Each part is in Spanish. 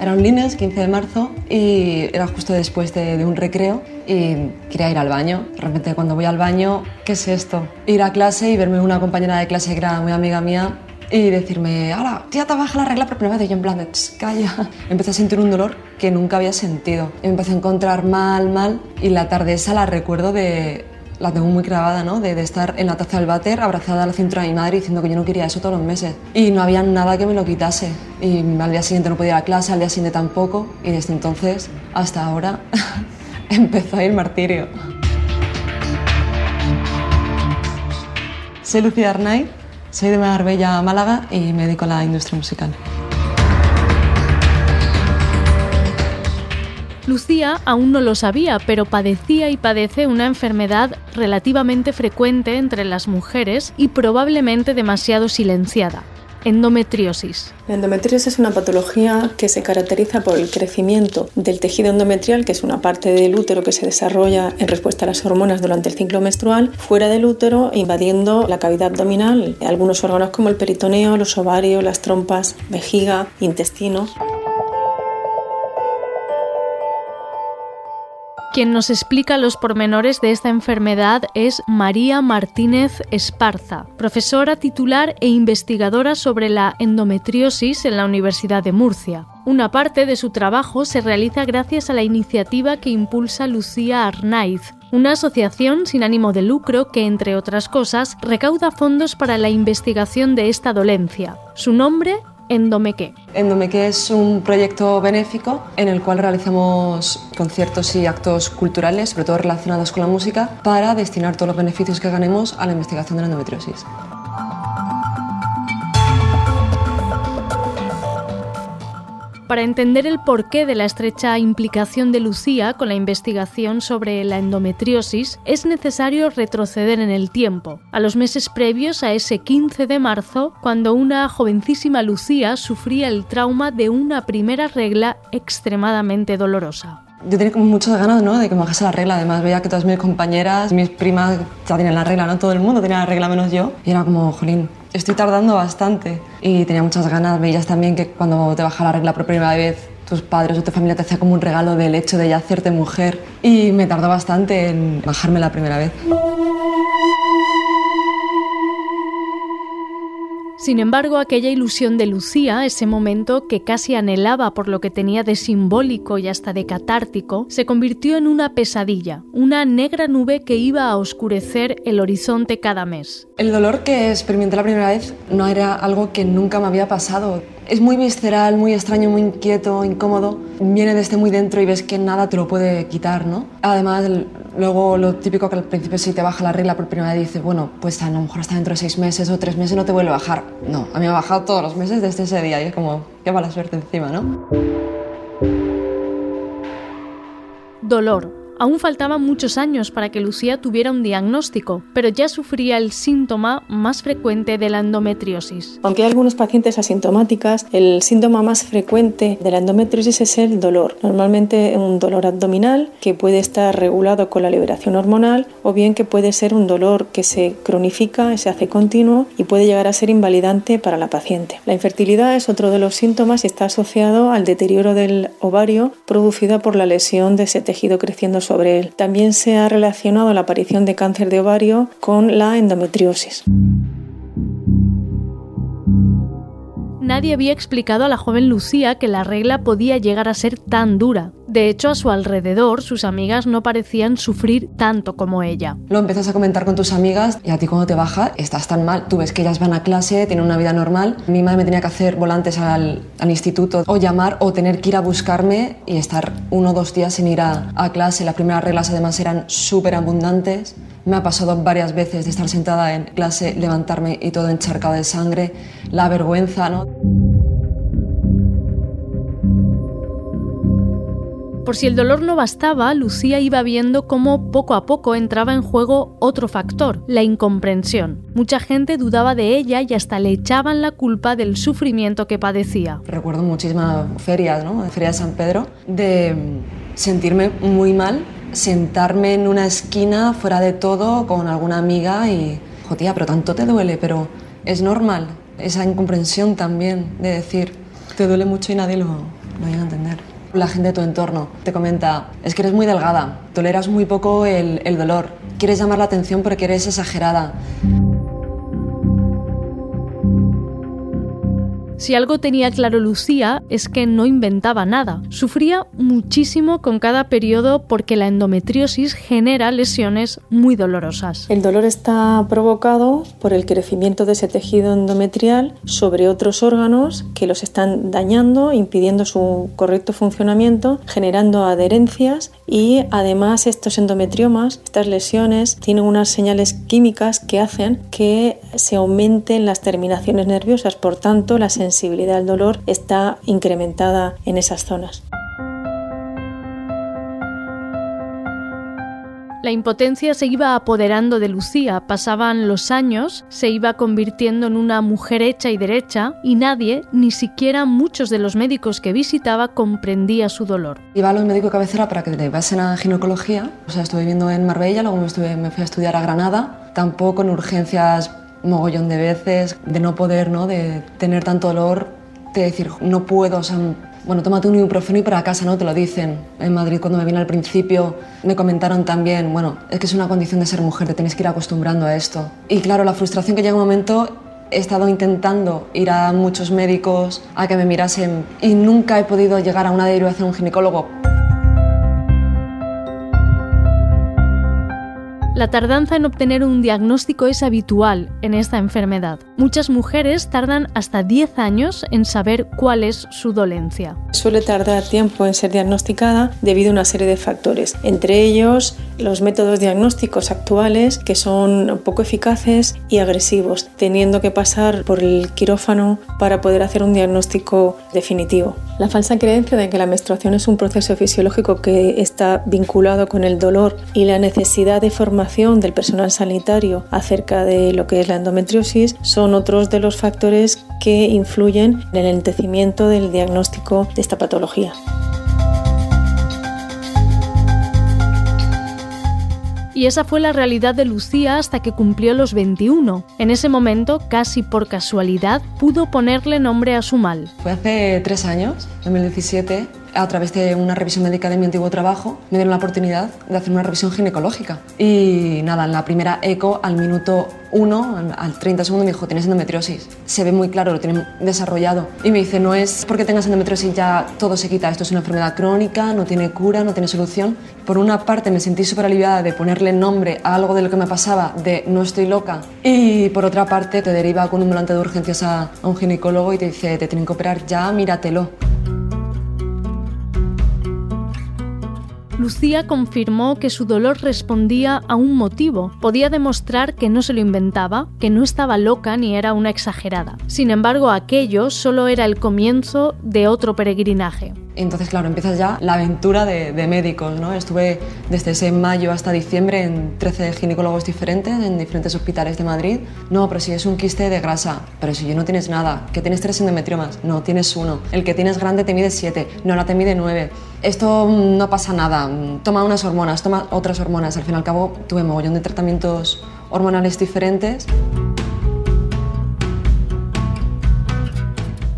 Era un lunes, 15 de marzo, y era justo después de, un recreo y quería ir al baño. De repente cuando voy al baño, ¿qué es esto? Ir a clase y verme una compañera de clase que era muy amiga mía y decirme, hola, tía, te baja la regla por primera vez. Y yo en plan, calla. Empecé a sentir un dolor que nunca había sentido. Y me empecé a encontrar mal, mal. Y la tarde esa la recuerdo de la tengo muy grabada, ¿no? De, estar en la taza del váter, abrazada a la cintura de mi madre, diciendo que yo no quería eso todos los meses. Y no había nada que me lo quitase. Y al día siguiente no podía ir a clase, al día siguiente tampoco. Y desde entonces hasta ahora empezó ir martirio. Soy Lucía Arnay, soy de Marbella, Málaga y me dedico a la industria musical. Lucía aún no lo sabía, pero padecía y padece una enfermedad relativamente frecuente entre las mujeres y probablemente demasiado silenciada. Endometriosis. La endometriosis es una patología que se caracteriza por el crecimiento del tejido endometrial, que es una parte del útero que se desarrolla en respuesta a las hormonas durante el ciclo menstrual, fuera del útero, invadiendo la cavidad abdominal, algunos órganos como el peritoneo, los ovarios, las trompas, vejiga, intestino. Quien nos explica los pormenores de esta enfermedad es María Martínez Esparza, profesora titular e investigadora sobre la endometriosis en la Universidad de Murcia. Una parte de su trabajo se realiza gracias a la iniciativa que impulsa Lucía Arnaiz, una asociación sin ánimo de lucro que, entre otras cosas, recauda fondos para la investigación de esta dolencia. Su nombre Endomeque. Endomeque es un proyecto benéfico en el cual realizamos conciertos y actos culturales, sobre todo relacionados con la música, para destinar todos los beneficios que ganemos a la investigación de la endometriosis. Para entender el porqué de la estrecha implicación de Lucía con la investigación sobre la endometriosis, es necesario retroceder en el tiempo, a los meses previos a ese 15 de marzo, cuando una jovencísima Lucía sufría el trauma de una primera regla extremadamente dolorosa yo tenía como muchas ganas ¿no? de que me bajase la regla. Además, veía que todas mis compañeras, mis primas ya tenían la regla, ¿no? Todo el mundo tenía la regla menos yo. Y era como, jolín, estoy tardando bastante. Y tenía muchas ganas. Veías también que cuando te baja la regla por primera vez, tus padres o tu familia te hacía como un regalo del hecho de ya hacerte mujer. Y me tardó bastante en bajarme la primera vez. Sin embargo, aquella ilusión de Lucía, ese momento que casi anhelaba por lo que tenía de simbólico y hasta de catártico, se convirtió en una pesadilla, una negra nube que iba a oscurecer el horizonte cada mes. El dolor que experimenté la primera vez no era algo que nunca me había pasado. Es muy visceral, muy extraño, muy inquieto, incómodo. Viene desde muy dentro y ves que nada te lo puede quitar, ¿no? Además, luego lo típico que al principio si te baja la regla por primera vez dices, bueno, pues a lo mejor hasta dentro de seis meses o tres meses no te vuelve a bajar. No, a mí me ha bajado todos los meses desde ese día y es como, qué mala suerte encima, ¿no? Dolor, Aún faltaban muchos años para que Lucía tuviera un diagnóstico, pero ya sufría el síntoma más frecuente de la endometriosis. Aunque hay algunos pacientes asintomáticas, el síntoma más frecuente de la endometriosis es el dolor. Normalmente un dolor abdominal que puede estar regulado con la liberación hormonal o bien que puede ser un dolor que se cronifica, se hace continuo y puede llegar a ser invalidante para la paciente. La infertilidad es otro de los síntomas y está asociado al deterioro del ovario producido por la lesión de ese tejido creciendo También se ha relacionado la aparición de cáncer de ovario con la endometriosis. Nadie había explicado a la joven Lucía que la regla podía llegar a ser tan dura. De hecho, a su alrededor, sus amigas no parecían sufrir tanto como ella. Lo empiezas a comentar con tus amigas y a ti cuando te baja estás tan mal. Tú ves que ellas van a clase, tienen una vida normal. Mi madre me tenía que hacer volantes al, instituto o llamar o tener que ir a buscarme y estar uno o dos días sin ir a, a clase. Las primeras reglas además eran súper abundantes. Me ha pasado varias veces de estar sentada en clase, levantarme y todo encharcado de sangre, la vergüenza, ¿no? Por si el dolor no bastaba, Lucía iba viendo cómo poco a poco entraba en juego otro factor, la incomprensión. Mucha gente dudaba de ella y hasta le echaban la culpa del sufrimiento que padecía. Recuerdo muchísimas ferias, ¿no? Feria de San Pedro, de sentirme muy mal, sentarme en una esquina fuera de todo con alguna amiga y, jodía, pero tanto te duele, pero es normal. Esa incomprensión también de decir, te duele mucho y nadie lo, lo llega a entender la gente de tu entorno te comenta, es que eres muy delgada, toleras muy poco el, el dolor, quieres llamar la atención porque eres exagerada. Si algo tenía claro Lucía es que no inventaba nada. Sufría muchísimo con cada periodo porque la endometriosis genera lesiones muy dolorosas. El dolor está provocado por el crecimiento de ese tejido endometrial sobre otros órganos que los están dañando, impidiendo su correcto funcionamiento, generando adherencias y además estos endometriomas, estas lesiones, tienen unas señales químicas que hacen que se aumenten las terminaciones nerviosas, por tanto la sensibilidad al dolor está incrementada en esas zonas. La impotencia se iba apoderando de Lucía, pasaban los años, se iba convirtiendo en una mujer hecha y derecha y nadie, ni siquiera muchos de los médicos que visitaba, comprendía su dolor. Iba a los médicos de cabecera para que le pasen a ginecología, o sea, estuve viviendo en Marbella, luego me, estuve, me fui a estudiar a Granada, tampoco en urgencias mogollón de veces, de no poder, ¿no? de tener tanto dolor, de decir, no puedo, o sea, bueno, tómate un ibuprofeno y para casa, ¿no? Te lo dicen. En Madrid, cuando me vine al principio, me comentaron también, bueno, es que es una condición de ser mujer, te tienes que ir acostumbrando a esto. Y claro, la frustración que llega un momento, he estado intentando ir a muchos médicos a que me mirasen y nunca he podido llegar a una derivación a un ginecólogo La tardanza en obtener un diagnóstico es habitual en esta enfermedad. Muchas mujeres tardan hasta 10 años en saber cuál es su dolencia. Suele tardar tiempo en ser diagnosticada debido a una serie de factores, entre ellos los métodos diagnósticos actuales que son poco eficaces y agresivos, teniendo que pasar por el quirófano para poder hacer un diagnóstico definitivo. La falsa creencia de que la menstruación es un proceso fisiológico que está vinculado con el dolor y la necesidad de formación del personal sanitario acerca de lo que es la endometriosis son otros de los factores que influyen en el entecimiento del diagnóstico de esta patología. Y esa fue la realidad de Lucía hasta que cumplió los 21. En ese momento, casi por casualidad, pudo ponerle nombre a su mal. Fue hace tres años, en 2017, a través de una revisión médica de mi antiguo trabajo, me dieron la oportunidad de hacer una revisión ginecológica. Y nada, en la primera eco, al minuto 1, al 30 segundos, me dijo, tienes endometriosis. Se ve muy claro, lo tiene desarrollado. Y me dice, no es porque tengas endometriosis ya todo se quita, esto es una enfermedad crónica, no tiene cura, no tiene solución. Por una parte me sentí súper aliviada de ponerle nombre a algo de lo que me pasaba, de no estoy loca. Y por otra parte te deriva con un volante de urgencias a, a un ginecólogo y te dice, te tienen que operar ya, míratelo. Lucía confirmó que su dolor respondía a un motivo. Podía demostrar que no se lo inventaba, que no estaba loca ni era una exagerada. Sin embargo, aquello solo era el comienzo de otro peregrinaje. Entonces, claro, empieza ya la aventura de, médicos, ¿no? Estuve desde ese mayo hasta diciembre en 13 ginecólogos diferentes, en diferentes hospitales de Madrid. No, pero si es un quiste de grasa, pero si yo no tienes nada, que tienes tres endometriomas, no, tienes uno. El que tienes grande te mide 7, no, ahora te mide 9. Esto mm, no pasa nada, mm, toma unas hormonas, toma otras hormonas. Al fin y al cabo tuve mogollón de tratamientos hormonales diferentes.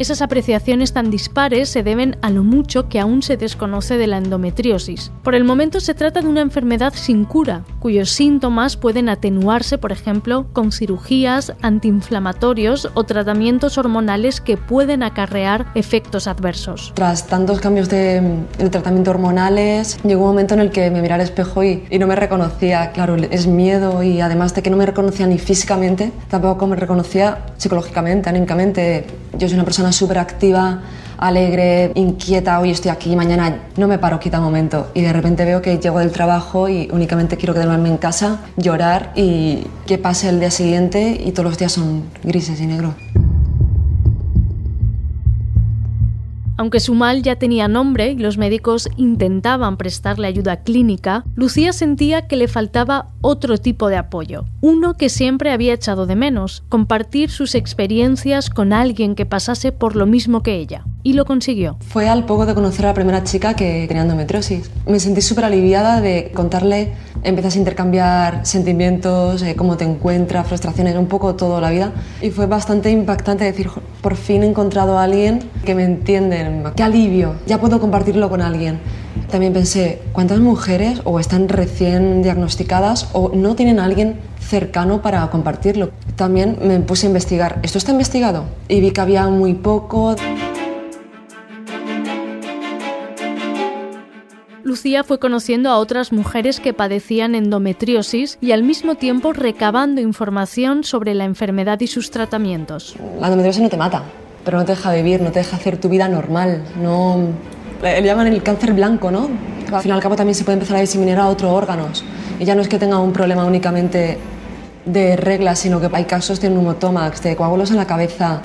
Esas apreciaciones tan dispares se deben a lo mucho que aún se desconoce de la endometriosis. Por el momento se trata de una enfermedad sin cura, cuyos síntomas pueden atenuarse, por ejemplo, con cirugías, antiinflamatorios o tratamientos hormonales que pueden acarrear efectos adversos. Tras tantos cambios de, tratamiento hormonales, llegó un momento en el que me miraba al espejo y, y no me reconocía. Claro, es miedo y además de que no me reconocía ni físicamente, tampoco me reconocía psicológicamente, anímicamente. Yo soy una persona súper activa, alegre, inquieta, hoy estoy aquí, mañana no me paro quita momento. Y de repente veo que llego del trabajo y únicamente quiero quedarme en casa, llorar y que pase el día siguiente y todos los días son grises y negros. Aunque su mal ya tenía nombre y los médicos intentaban prestarle ayuda clínica, Lucía sentía que le faltaba otro tipo de apoyo, uno que siempre había echado de menos, compartir sus experiencias con alguien que pasase por lo mismo que ella. Y lo consiguió. Fue al poco de conocer a la primera chica que tenía endometriosis. Me sentí súper aliviada de contarle, empiezas a intercambiar sentimientos, eh, cómo te encuentras, frustraciones, un poco toda la vida. Y fue bastante impactante decir, por fin he encontrado a alguien que me entiende, qué alivio, ya puedo compartirlo con alguien. También pensé, ¿cuántas mujeres o están recién diagnosticadas o no tienen a alguien cercano para compartirlo? También me puse a investigar, ¿esto está investigado? Y vi que había muy poco. Lucía fue conociendo a otras mujeres que padecían endometriosis y al mismo tiempo recabando información sobre la enfermedad y sus tratamientos. La endometriosis no te mata, pero no te deja vivir, no te deja hacer tu vida normal, no... Le llaman el cáncer blanco, ¿no? Al fin y al cabo también se puede empezar a diseminar a otros órganos. Y ya no es que tenga un problema únicamente de reglas, sino que hay casos de neumotómax, de coágulos en la cabeza.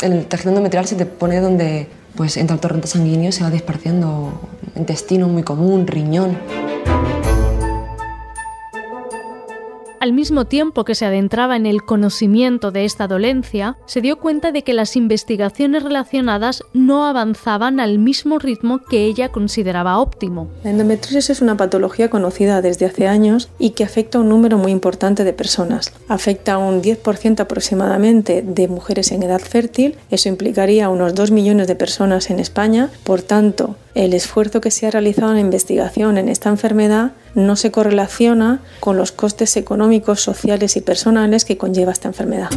El tejido endometrial se te pone donde pues entra el torrente sanguíneo se va disparciendo intestino muy común, riñón. Al mismo tiempo que se adentraba en el conocimiento de esta dolencia, se dio cuenta de que las investigaciones relacionadas no avanzaban al mismo ritmo que ella consideraba óptimo. La endometriosis es una patología conocida desde hace años y que afecta a un número muy importante de personas. Afecta a un 10% aproximadamente de mujeres en edad fértil, eso implicaría unos 2 millones de personas en España, por tanto, el esfuerzo que se ha realizado en la investigación en esta enfermedad no se correlaciona con los costes económicos, sociales y personales que conlleva esta enfermedad.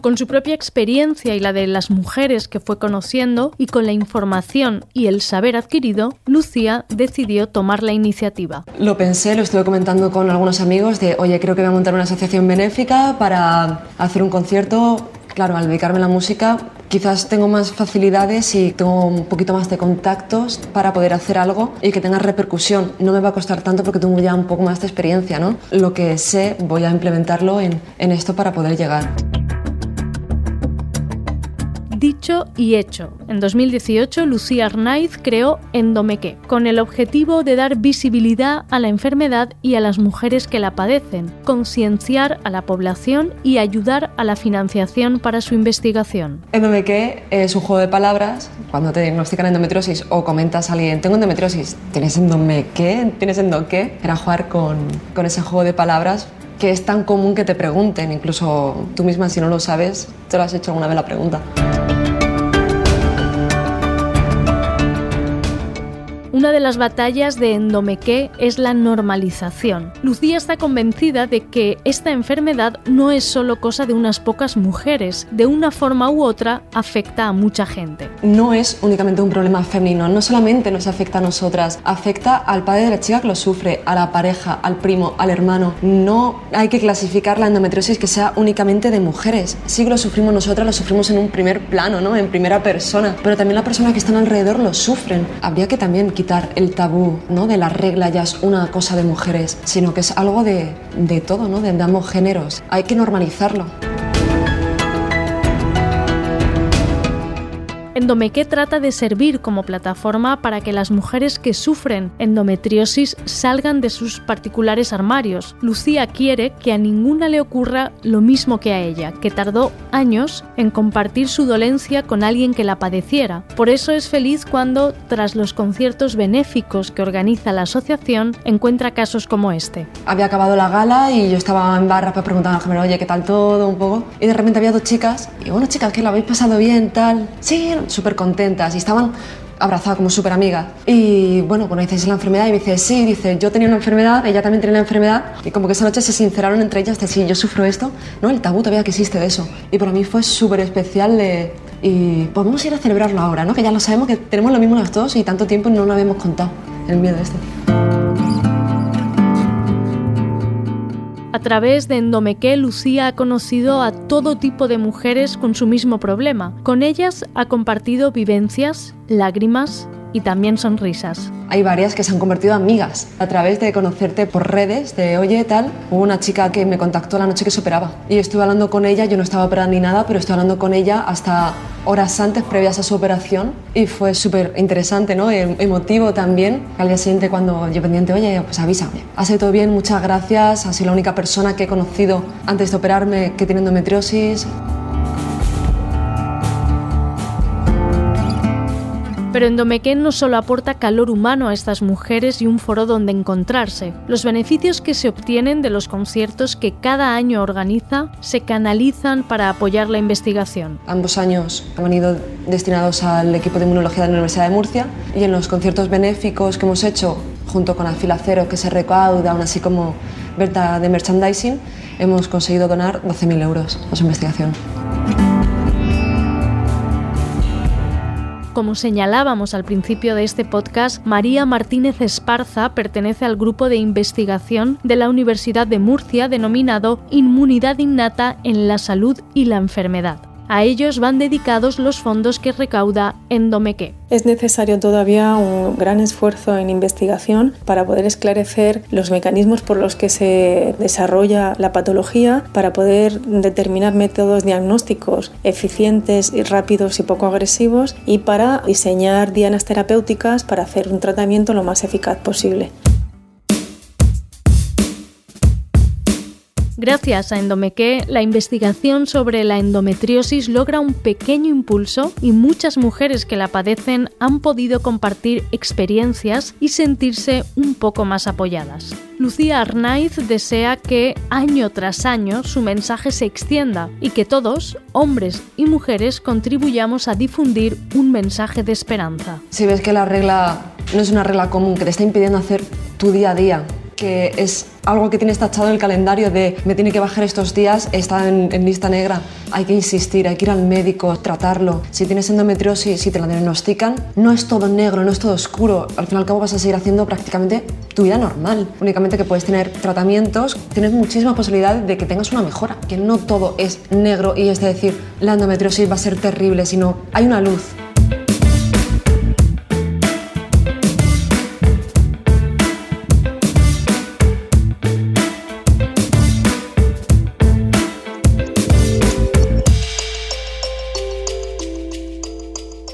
Con su propia experiencia y la de las mujeres que fue conociendo y con la información y el saber adquirido, Lucía decidió tomar la iniciativa. Lo pensé, lo estuve comentando con algunos amigos de, oye, creo que voy a montar una asociación benéfica para hacer un concierto Claro, al dedicarme a la música quizás tengo más facilidades y tengo un poquito más de contactos para poder hacer algo y que tenga repercusión. No me va a costar tanto porque tengo ya un poco más de experiencia, ¿no? Lo que sé voy a implementarlo en, en esto para poder llegar. Dicho y hecho. En 2018, Lucía Arnaiz creó Endomeque, con el objetivo de dar visibilidad a la enfermedad y a las mujeres que la padecen, concienciar a la población y ayudar a la financiación para su investigación. Endomeque es un juego de palabras. Cuando te diagnostican endometriosis o comentas a alguien, tengo endometriosis, ¿tienes endomeque? ¿Tienes endoque? Era jugar con, con ese juego de palabras que es tan común que te pregunten, incluso tú misma si no lo sabes, te lo has hecho alguna vez la pregunta. Una de las batallas de Endomeque es la normalización. Lucía está convencida de que esta enfermedad no es solo cosa de unas pocas mujeres, de una forma u otra afecta a mucha gente. No es únicamente un problema femenino, no solamente nos afecta a nosotras, afecta al padre de la chica que lo sufre, a la pareja, al primo, al hermano. No hay que clasificar la endometriosis que sea únicamente de mujeres. Sí que lo sufrimos nosotras, lo sufrimos en un primer plano, ¿no? en primera persona, pero también las personas que están alrededor lo sufren. Habría que también el tabú ¿no? de la regla ya es una cosa de mujeres, sino que es algo de, de todo, ¿no? de ambos géneros. Hay que normalizarlo. Endomeque trata de servir como plataforma para que las mujeres que sufren endometriosis salgan de sus particulares armarios. Lucía quiere que a ninguna le ocurra lo mismo que a ella, que tardó años en compartir su dolencia con alguien que la padeciera. Por eso es feliz cuando, tras los conciertos benéficos que organiza la asociación, encuentra casos como este. Había acabado la gala y yo estaba en barra para preguntar al oye, ¿qué tal todo? Un poco. Y de repente había dos chicas, y bueno, chicas, que lo habéis pasado bien, tal. Sí, súper contentas y estaban abrazadas como súper amigas. Y bueno, conocéis la enfermedad y me dice, sí, dice, yo tenía una enfermedad, ella también tenía la enfermedad. Y como que esa noche se sinceraron entre ellas de, sí, yo sufro esto, ¿no? El tabú todavía que existe de eso. Y para mí fue súper especial y pues vamos a ir a celebrarlo ahora, ¿no? Que ya lo sabemos que tenemos lo mismo las dos y tanto tiempo no lo habíamos contado, el miedo este. A través de Endomeque, Lucía ha conocido a todo tipo de mujeres con su mismo problema. Con ellas ha compartido vivencias, lágrimas, y también sonrisas. Hay varias que se han convertido amigas a través de conocerte por redes, de oye, tal. Hubo una chica que me contactó la noche que se operaba y estuve hablando con ella, yo no estaba operando ni nada, pero estuve hablando con ella hasta horas antes, previas a su operación, y fue súper interesante, ¿no? Em, emotivo también. Al día siguiente, cuando yo pendiente, oye, pues avísame. Ha sido todo bien, muchas gracias. Ha sido la única persona que he conocido antes de operarme que tiene endometriosis. Pero Endomequén no solo aporta calor humano a estas mujeres y un foro donde encontrarse. Los beneficios que se obtienen de los conciertos que cada año organiza se canalizan para apoyar la investigación. Ambos años han ido destinados al equipo de inmunología de la Universidad de Murcia y en los conciertos benéficos que hemos hecho junto con Afilacero que se recauda, aún así como Berta de Merchandising, hemos conseguido donar 12.000 euros a su investigación. Como señalábamos al principio de este podcast, María Martínez Esparza pertenece al grupo de investigación de la Universidad de Murcia denominado Inmunidad Innata en la Salud y la Enfermedad. A ellos van dedicados los fondos que recauda Endomeque. Es necesario todavía un gran esfuerzo en investigación para poder esclarecer los mecanismos por los que se desarrolla la patología, para poder determinar métodos diagnósticos eficientes y rápidos y poco agresivos y para diseñar dianas terapéuticas para hacer un tratamiento lo más eficaz posible. Gracias a Endomeque, la investigación sobre la endometriosis logra un pequeño impulso y muchas mujeres que la padecen han podido compartir experiencias y sentirse un poco más apoyadas. Lucía Arnaiz desea que año tras año su mensaje se extienda y que todos, hombres y mujeres, contribuyamos a difundir un mensaje de esperanza. Si ves que la regla no es una regla común que te está impidiendo hacer tu día a día, que es algo que tienes tachado en el calendario de me tiene que bajar estos días, está en, lista negra. Hay que insistir, hay que ir al médico, tratarlo. Si tienes endometriosis, si te la diagnostican, no es todo negro, no es todo oscuro. Al fin y al cabo vas a seguir haciendo prácticamente tu vida normal. Únicamente que puedes tener tratamientos, tienes muchísima posibilidad de que tengas una mejora. Que no todo es negro y es decir, la endometriosis va a ser terrible, sino hay una luz.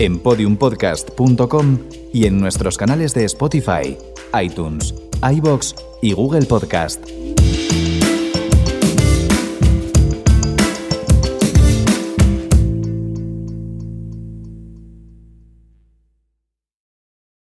en podiumpodcast.com y en nuestros canales de Spotify, iTunes, iBox y Google Podcast.